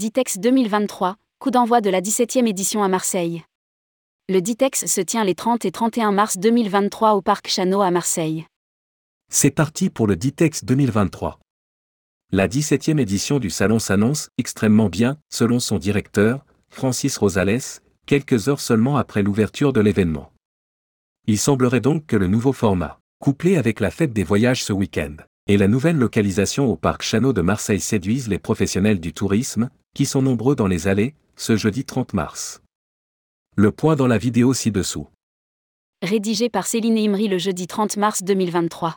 Ditex 2023, coup d'envoi de la 17e édition à Marseille. Le Ditex se tient les 30 et 31 mars 2023 au Parc Chano à Marseille. C'est parti pour le Ditex 2023. La 17e édition du salon s'annonce extrêmement bien, selon son directeur, Francis Rosales, quelques heures seulement après l'ouverture de l'événement. Il semblerait donc que le nouveau format, couplé avec la fête des voyages ce week-end, et la nouvelle localisation au parc Chano de Marseille séduisent les professionnels du tourisme, qui sont nombreux dans les allées, ce jeudi 30 mars. Le point dans la vidéo ci-dessous. Rédigé par Céline Imri le jeudi 30 mars 2023.